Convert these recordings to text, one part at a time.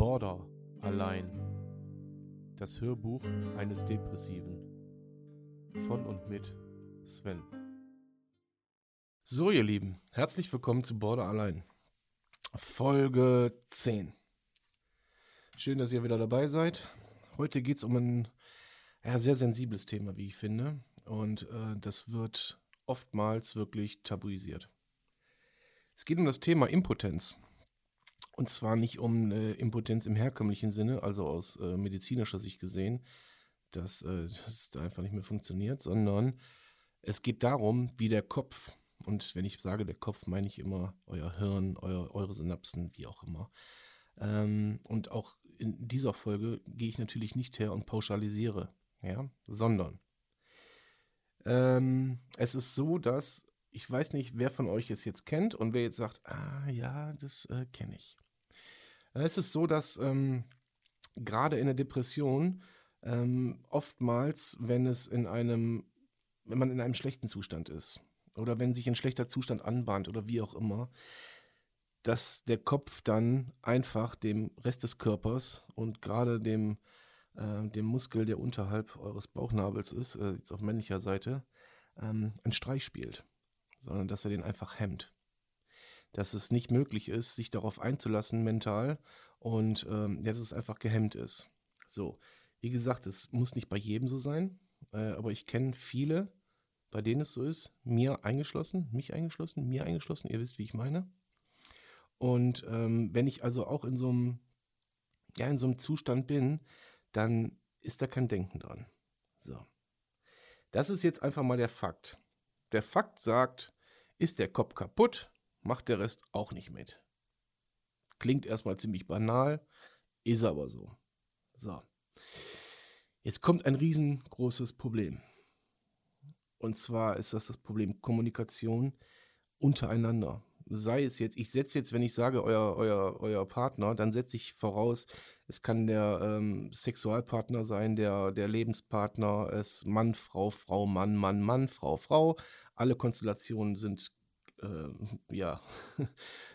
Border allein. Das Hörbuch eines Depressiven. Von und mit Sven. So, ihr Lieben, herzlich willkommen zu Border allein. Folge 10. Schön, dass ihr wieder dabei seid. Heute geht es um ein ja, sehr sensibles Thema, wie ich finde. Und äh, das wird oftmals wirklich tabuisiert. Es geht um das Thema Impotenz. Und zwar nicht um äh, Impotenz im herkömmlichen Sinne, also aus äh, medizinischer Sicht gesehen, dass äh, das da einfach nicht mehr funktioniert, sondern es geht darum, wie der Kopf, und wenn ich sage der Kopf, meine ich immer euer Hirn, euer, eure Synapsen, wie auch immer. Ähm, und auch in dieser Folge gehe ich natürlich nicht her und pauschalisiere, ja, sondern ähm, es ist so, dass ich weiß nicht, wer von euch es jetzt kennt und wer jetzt sagt, ah ja, das äh, kenne ich. Es ist so, dass ähm, gerade in der Depression ähm, oftmals, wenn es in einem, wenn man in einem schlechten Zustand ist oder wenn sich ein schlechter Zustand anbahnt oder wie auch immer, dass der Kopf dann einfach dem Rest des Körpers und gerade dem, äh, dem Muskel, der unterhalb eures Bauchnabels ist, äh, jetzt auf männlicher Seite, ähm, einen Streich spielt, sondern dass er den einfach hemmt dass es nicht möglich ist, sich darauf einzulassen mental und ähm, ja, dass es einfach gehemmt ist. So, wie gesagt, es muss nicht bei jedem so sein, äh, aber ich kenne viele, bei denen es so ist, mir eingeschlossen, mich eingeschlossen, mir eingeschlossen, ihr wisst, wie ich meine. Und ähm, wenn ich also auch in so einem, ja, in so einem Zustand bin, dann ist da kein Denken dran. So. Das ist jetzt einfach mal der Fakt. Der Fakt sagt, ist der Kopf kaputt, macht der Rest auch nicht mit. Klingt erstmal ziemlich banal, ist aber so. So. Jetzt kommt ein riesengroßes Problem. Und zwar ist das das Problem Kommunikation untereinander. Sei es jetzt, ich setze jetzt, wenn ich sage, euer, euer, euer Partner, dann setze ich voraus, es kann der ähm, Sexualpartner sein, der, der Lebenspartner, es Mann, Frau, Frau, Mann, Mann, Mann, Frau, Frau. Alle Konstellationen sind äh, ja,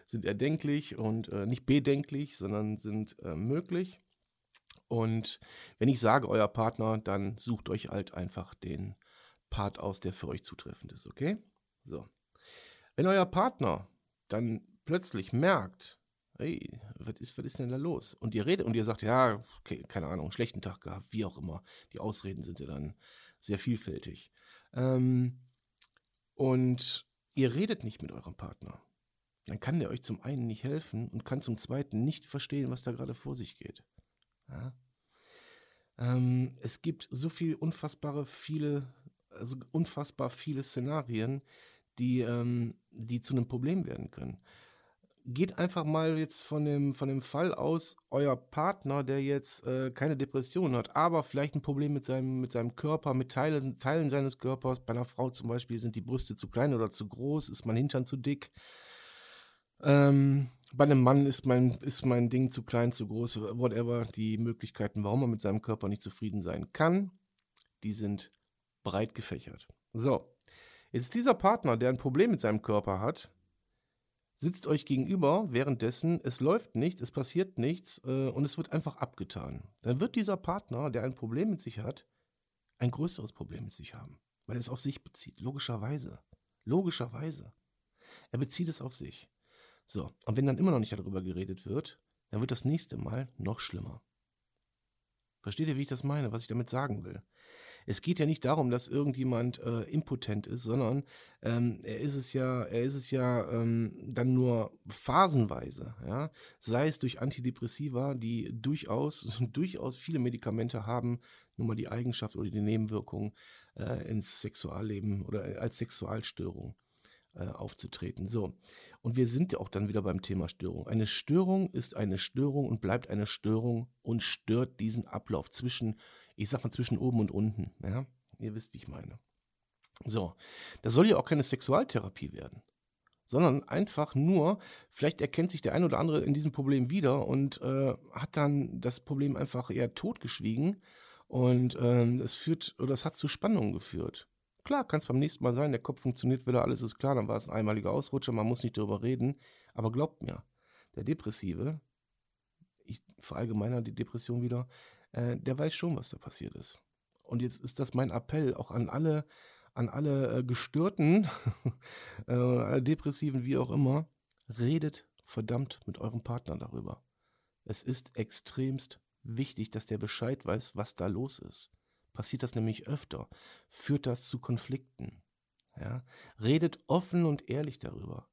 sind erdenklich und äh, nicht bedenklich, sondern sind äh, möglich. Und wenn ich sage, euer Partner, dann sucht euch halt einfach den Part aus, der für euch zutreffend ist, okay? So. Wenn euer Partner dann plötzlich merkt, hey, was ist, was ist denn da los? Und ihr redet und ihr sagt, ja, okay, keine Ahnung, schlechten Tag gehabt, wie auch immer. Die Ausreden sind ja dann sehr vielfältig. Ähm, und ihr redet nicht mit eurem Partner, dann kann der euch zum einen nicht helfen und kann zum zweiten nicht verstehen, was da gerade vor sich geht. Ja? Ähm, es gibt so viel unfassbare viele, also unfassbar viele Szenarien, die, ähm, die zu einem Problem werden können geht einfach mal jetzt von dem, von dem Fall aus, euer Partner, der jetzt äh, keine Depression hat, aber vielleicht ein Problem mit seinem, mit seinem Körper, mit Teilen, Teilen seines Körpers. Bei einer Frau zum Beispiel sind die Brüste zu klein oder zu groß, ist mein Hintern zu dick. Ähm, bei einem Mann ist mein, ist mein Ding zu klein, zu groß, whatever. Die Möglichkeiten, warum man mit seinem Körper nicht zufrieden sein kann, die sind breit gefächert. So, jetzt dieser Partner, der ein Problem mit seinem Körper hat, sitzt euch gegenüber, währenddessen es läuft nichts, es passiert nichts äh, und es wird einfach abgetan. Dann wird dieser Partner, der ein Problem mit sich hat, ein größeres Problem mit sich haben, weil er es auf sich bezieht. Logischerweise. Logischerweise. Er bezieht es auf sich. So, und wenn dann immer noch nicht darüber geredet wird, dann wird das nächste Mal noch schlimmer. Versteht ihr, wie ich das meine, was ich damit sagen will? Es geht ja nicht darum, dass irgendjemand äh, impotent ist, sondern ähm, er ist es ja, er ist es ja ähm, dann nur phasenweise, ja. Sei es durch Antidepressiva, die durchaus, durchaus viele Medikamente haben, nur mal die Eigenschaft oder die Nebenwirkung äh, ins Sexualleben oder äh, als Sexualstörung äh, aufzutreten. So. Und wir sind ja auch dann wieder beim Thema Störung. Eine Störung ist eine Störung und bleibt eine Störung und stört diesen Ablauf zwischen ich sag mal zwischen oben und unten. Ja? Ihr wisst, wie ich meine. So, das soll ja auch keine Sexualtherapie werden, sondern einfach nur, vielleicht erkennt sich der ein oder andere in diesem Problem wieder und äh, hat dann das Problem einfach eher totgeschwiegen und ähm, es führt oder es hat zu Spannungen geführt. Klar, kann es beim nächsten Mal sein, der Kopf funktioniert wieder, alles ist klar, dann war es ein einmaliger Ausrutscher, man muss nicht darüber reden, aber glaubt mir, der Depressive ich verallgemeiner die Depression wieder, äh, der weiß schon, was da passiert ist. Und jetzt ist das mein Appell auch an alle, an alle äh, Gestörten, äh, Depressiven, wie auch immer, redet verdammt mit eurem Partner darüber. Es ist extremst wichtig, dass der Bescheid weiß, was da los ist. Passiert das nämlich öfter, führt das zu Konflikten. Ja? Redet offen und ehrlich darüber.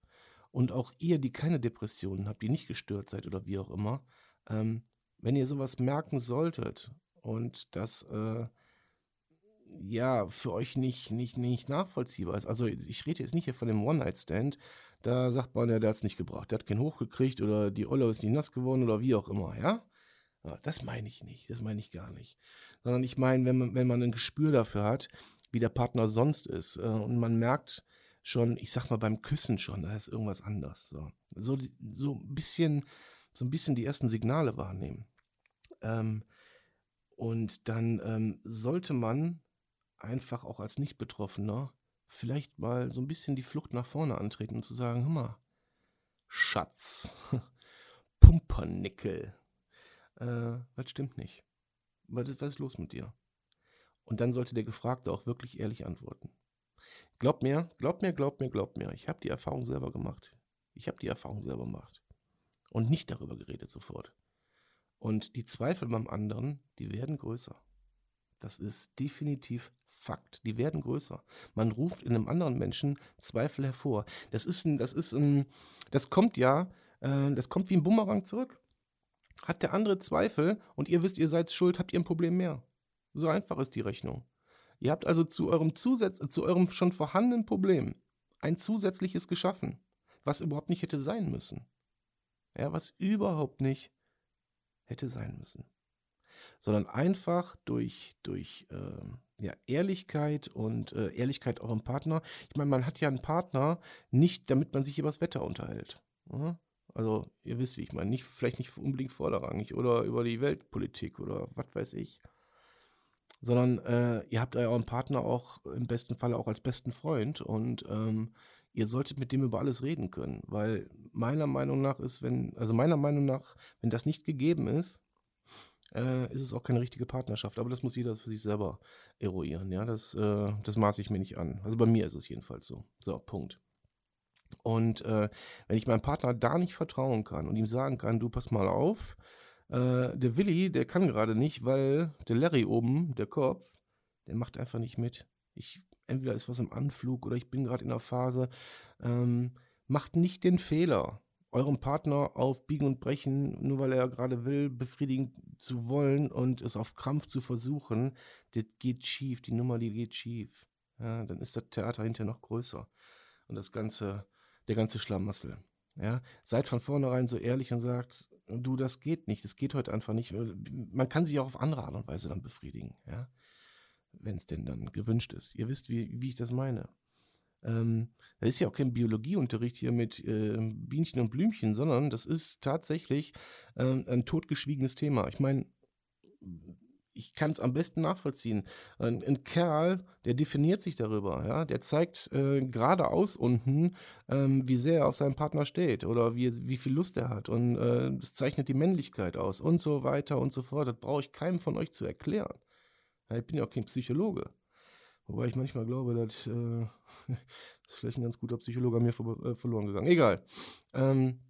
Und auch ihr, die keine Depressionen habt, die nicht gestört seid oder wie auch immer, ähm, wenn ihr sowas merken solltet und das äh, ja für euch nicht, nicht, nicht nachvollziehbar ist, also ich rede jetzt nicht hier von dem One-Night-Stand, da sagt man ja, der hat es nicht gebracht, der hat keinen hochgekriegt oder die Olle ist nicht nass geworden oder wie auch immer, ja? ja das meine ich nicht, das meine ich gar nicht. Sondern ich meine, wenn man, wenn man ein Gespür dafür hat, wie der Partner sonst ist äh, und man merkt, schon, ich sag mal beim Küssen schon, da ist irgendwas anders. So, so, so ein bisschen, so ein bisschen die ersten Signale wahrnehmen. Ähm, und dann ähm, sollte man einfach auch als Nicht-Betroffener vielleicht mal so ein bisschen die Flucht nach vorne antreten und zu sagen, hör mal, Schatz, Pumpernickel, äh, was stimmt nicht? Was ist, was ist los mit dir? Und dann sollte der Gefragte auch wirklich ehrlich antworten. Glaub mir, glaub mir, glaub mir, glaub mir. Ich habe die Erfahrung selber gemacht. Ich habe die Erfahrung selber gemacht. Und nicht darüber geredet sofort. Und die Zweifel beim anderen, die werden größer. Das ist definitiv Fakt. Die werden größer. Man ruft in einem anderen Menschen Zweifel hervor. Das ist ein, das ist ein, das kommt ja, äh, das kommt wie ein Bumerang zurück. Hat der andere Zweifel und ihr wisst, ihr seid schuld, habt ihr ein Problem mehr. So einfach ist die Rechnung. Ihr habt also zu eurem, Zusatz, zu eurem schon vorhandenen Problem ein zusätzliches geschaffen, was überhaupt nicht hätte sein müssen. Ja, was überhaupt nicht hätte sein müssen. Sondern einfach durch, durch äh, ja, Ehrlichkeit und äh, Ehrlichkeit eurem Partner. Ich meine, man hat ja einen Partner nicht, damit man sich über das Wetter unterhält. Ja? Also, ihr wisst, wie ich meine, nicht, vielleicht nicht unbedingt vorderrangig oder über die Weltpolitik oder was weiß ich sondern äh, ihr habt euren Partner auch im besten Falle auch als besten Freund und ähm, ihr solltet mit dem über alles reden können, weil meiner Meinung nach ist, wenn, also meiner Meinung nach, wenn das nicht gegeben ist, äh, ist es auch keine richtige Partnerschaft. Aber das muss jeder für sich selber eruieren. Ja, das, äh, das maße ich mir nicht an. Also bei mir ist es jedenfalls so. So, Punkt. Und äh, wenn ich meinem Partner da nicht vertrauen kann und ihm sagen kann, du pass mal auf, äh, der Willi, der kann gerade nicht, weil der Larry oben, der Kopf, der macht einfach nicht mit. Ich, entweder ist was im Anflug oder ich bin gerade in der Phase. Ähm, macht nicht den Fehler, eurem Partner auf Biegen und Brechen, nur weil er gerade will, befriedigen zu wollen und es auf Krampf zu versuchen. Das geht schief, die Nummer, die geht schief. Ja, dann ist das Theater hinterher noch größer. Und das ganze, der ganze Schlamassel. Ja, seid von vornherein so ehrlich und sagt, du, das geht nicht, das geht heute einfach nicht. Man kann sich auch auf andere Art und Weise dann befriedigen, ja, wenn es denn dann gewünscht ist. Ihr wisst, wie, wie ich das meine. Ähm, das ist ja auch kein Biologieunterricht hier mit äh, Bienchen und Blümchen, sondern das ist tatsächlich äh, ein totgeschwiegenes Thema. Ich meine, ich kann es am besten nachvollziehen. Ein, ein, Kerl, der definiert sich darüber, ja, der zeigt äh, geradeaus unten, ähm, wie sehr er auf seinen Partner steht oder wie, wie viel Lust er hat. Und äh, das zeichnet die Männlichkeit aus und so weiter und so fort. Das brauche ich keinem von euch zu erklären. Ja, ich bin ja auch kein Psychologe. Wobei ich manchmal glaube, dass äh, ist vielleicht ein ganz guter Psychologe an mir ver äh, verloren gegangen. Egal. Ähm,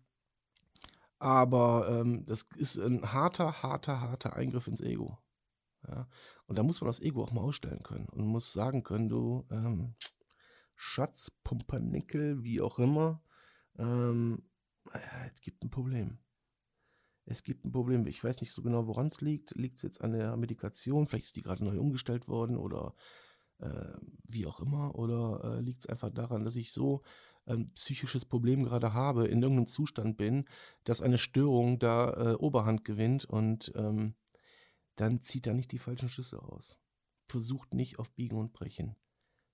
aber ähm, das ist ein harter, harter, harter Eingriff ins Ego. Ja? Und da muss man das Ego auch mal ausstellen können und muss sagen können, du ähm, Schatz, Pumpernickel, wie auch immer, ähm, es gibt ein Problem. Es gibt ein Problem. Ich weiß nicht so genau, woran es liegt. Liegt es jetzt an der Medikation? Vielleicht ist die gerade neu umgestellt worden oder äh, wie auch immer. Oder äh, liegt es einfach daran, dass ich so ein psychisches Problem gerade habe, in irgendeinem Zustand bin, dass eine Störung da äh, Oberhand gewinnt und ähm, dann zieht da nicht die falschen Schlüsse raus. Versucht nicht auf Biegen und Brechen,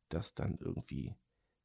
das dann irgendwie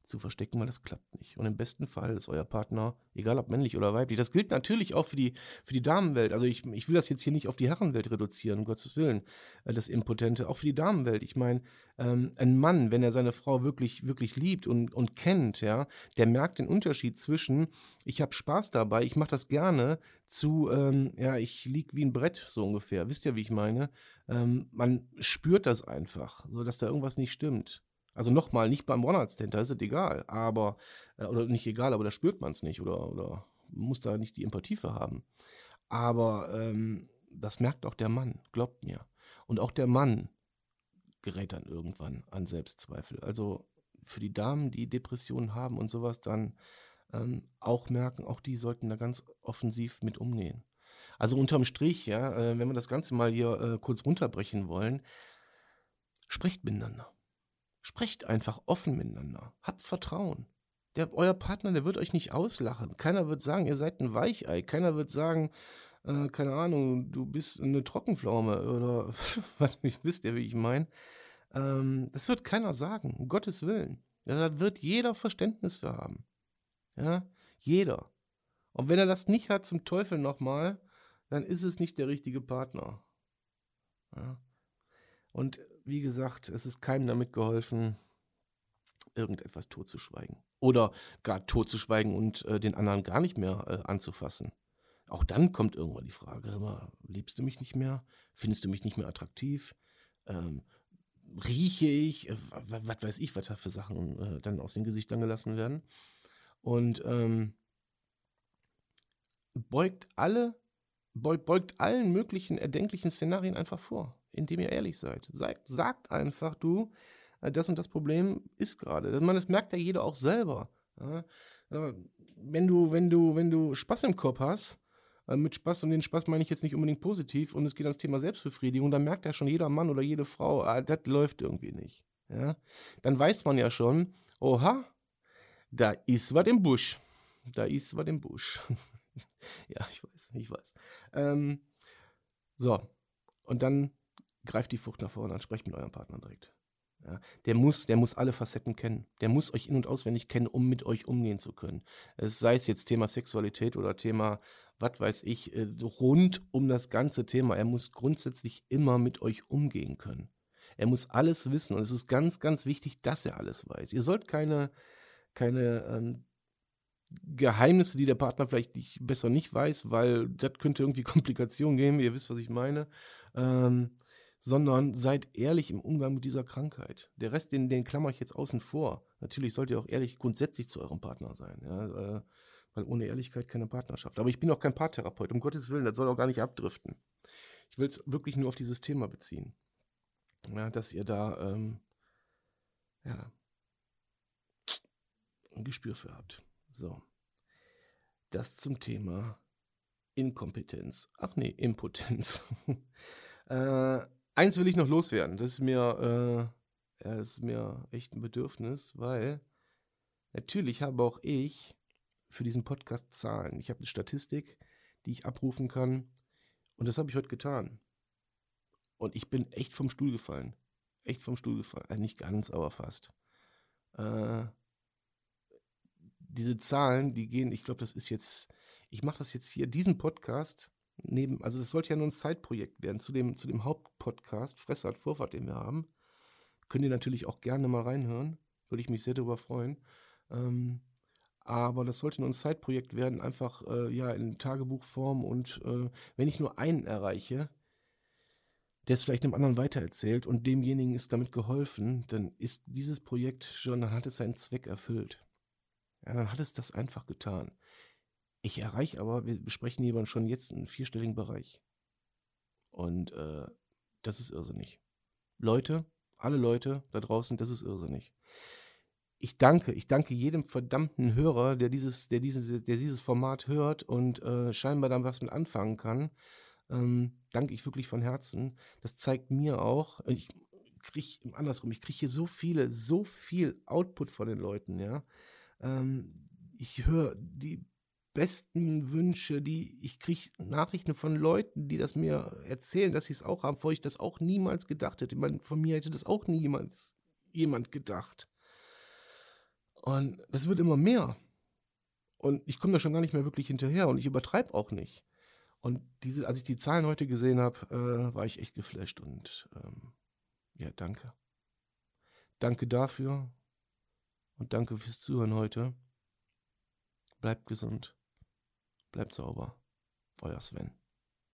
zu verstecken, weil das klappt nicht. Und im besten Fall ist euer Partner, egal ob männlich oder weiblich, das gilt natürlich auch für die, für die Damenwelt. Also ich, ich will das jetzt hier nicht auf die Herrenwelt reduzieren, um Gottes Willen, äh, das Impotente, auch für die Damenwelt. Ich meine, ähm, ein Mann, wenn er seine Frau wirklich, wirklich liebt und, und kennt, ja, der merkt den Unterschied zwischen, ich habe Spaß dabei, ich mache das gerne, zu, ähm, ja, ich lieg wie ein Brett, so ungefähr. Wisst ihr, wie ich meine? Ähm, man spürt das einfach, so dass da irgendwas nicht stimmt. Also nochmal, nicht beim One-Night-Stand, da ist es egal, aber, äh, oder nicht egal, aber da spürt man es nicht oder, oder muss da nicht die Empathie für haben. Aber ähm, das merkt auch der Mann, glaubt mir. Und auch der Mann gerät dann irgendwann an Selbstzweifel. Also für die Damen, die Depressionen haben und sowas, dann ähm, auch merken, auch die sollten da ganz offensiv mit umgehen. Also unterm Strich, ja, äh, wenn wir das Ganze mal hier äh, kurz runterbrechen wollen, sprecht miteinander. Sprecht einfach offen miteinander. Habt Vertrauen. Der, euer Partner, der wird euch nicht auslachen. Keiner wird sagen, ihr seid ein Weichei. Keiner wird sagen, äh, keine Ahnung, du bist eine Trockenpflaume oder wisst ihr, wie ich meine. Ähm, das wird keiner sagen, um Gottes Willen. Da wird jeder Verständnis für haben. Ja, jeder. Und wenn er das nicht hat, zum Teufel nochmal, dann ist es nicht der richtige Partner. Ja. Und wie gesagt, es ist keinem damit geholfen, irgendetwas totzuschweigen. Oder gar totzuschweigen und äh, den anderen gar nicht mehr äh, anzufassen. Auch dann kommt irgendwann die Frage, immer, liebst du mich nicht mehr? Findest du mich nicht mehr attraktiv? Ähm, rieche ich? Äh, was weiß ich, was da für Sachen äh, dann aus den Gesichtern gelassen werden. Und ähm, beugt alle, beugt allen möglichen erdenklichen Szenarien einfach vor indem ihr ehrlich seid. Sagt, sagt einfach, du, äh, das und das Problem ist gerade. Man, das merkt ja jeder auch selber. Ja? Wenn du, wenn du, wenn du Spaß im Kopf hast, äh, mit Spaß, und den Spaß meine ich jetzt nicht unbedingt positiv, und es geht ans Thema Selbstbefriedigung, dann merkt ja schon jeder Mann oder jede Frau, ah, das läuft irgendwie nicht. Ja? Dann weiß man ja schon, oha, da ist was im Busch. Da ist was im Busch. ja, ich weiß, ich weiß. Ähm, so, und dann greift die Frucht nach vorne an, sprecht mit eurem Partner direkt. Ja, der muss, der muss alle Facetten kennen. Der muss euch in- und auswendig kennen, um mit euch umgehen zu können. Es sei es jetzt Thema Sexualität oder Thema, was weiß ich, äh, rund um das ganze Thema. Er muss grundsätzlich immer mit euch umgehen können. Er muss alles wissen und es ist ganz, ganz wichtig, dass er alles weiß. Ihr sollt keine, keine ähm, Geheimnisse, die der Partner vielleicht nicht, besser nicht weiß, weil das könnte irgendwie Komplikationen geben. Ihr wisst, was ich meine. Ähm, sondern seid ehrlich im Umgang mit dieser Krankheit. Der Rest, den, den klammer ich jetzt außen vor. Natürlich sollt ihr auch ehrlich grundsätzlich zu eurem Partner sein, ja, äh, weil ohne Ehrlichkeit keine Partnerschaft. Aber ich bin auch kein Paartherapeut, um Gottes Willen, das soll auch gar nicht abdriften. Ich will es wirklich nur auf dieses Thema beziehen. Ja, dass ihr da ähm, ja, ein Gespür für habt. So. Das zum Thema Inkompetenz. Ach nee, Impotenz. äh, eins will ich noch loswerden. Das ist mir, äh, das ist mir echt ein Bedürfnis, weil natürlich habe auch ich für diesen Podcast Zahlen. Ich habe eine Statistik, die ich abrufen kann. Und das habe ich heute getan. Und ich bin echt vom Stuhl gefallen. Echt vom Stuhl gefallen. Also nicht ganz, aber fast. Äh, diese Zahlen, die gehen, ich glaube, das ist jetzt, ich mache das jetzt hier, diesen Podcast neben, also das sollte ja nur ein Zeitprojekt werden zu dem, zu dem Hauptpodcast, Fressart Vorfahrt, den wir haben. Könnt ihr natürlich auch gerne mal reinhören. Würde ich mich sehr darüber freuen. Ähm, aber das sollte nur ein Zeitprojekt werden, einfach äh, ja in Tagebuchform und äh, wenn ich nur einen erreiche, der es vielleicht einem anderen weitererzählt und demjenigen ist damit geholfen, dann ist dieses Projekt schon, dann hat es seinen Zweck erfüllt. Ja, dann hat es das einfach getan. Ich erreiche aber, wir besprechen hier schon jetzt einen vierstelligen Bereich. Und äh, das ist irrsinnig. Leute, alle Leute da draußen, das ist irrsinnig. Ich danke, ich danke jedem verdammten Hörer, der dieses, der dieses, der dieses Format hört und äh, scheinbar dann was mit anfangen kann. Ähm, danke ich wirklich von Herzen. Das zeigt mir auch, ich kriege andersrum, ich kriege hier so viele, so viel Output von den Leuten, ja. Ähm, ich höre die besten Wünsche, die ich kriege Nachrichten von Leuten, die das mir erzählen, dass sie es auch haben, bevor ich das auch niemals gedacht hätte. Ich meine, von mir hätte das auch niemals jemand gedacht. Und das wird immer mehr. Und ich komme da schon gar nicht mehr wirklich hinterher und ich übertreibe auch nicht. Und diese, als ich die Zahlen heute gesehen habe, äh, war ich echt geflasht und ähm, ja, danke. Danke dafür und danke fürs Zuhören heute. Bleibt gesund, bleibt sauber. Euer Sven.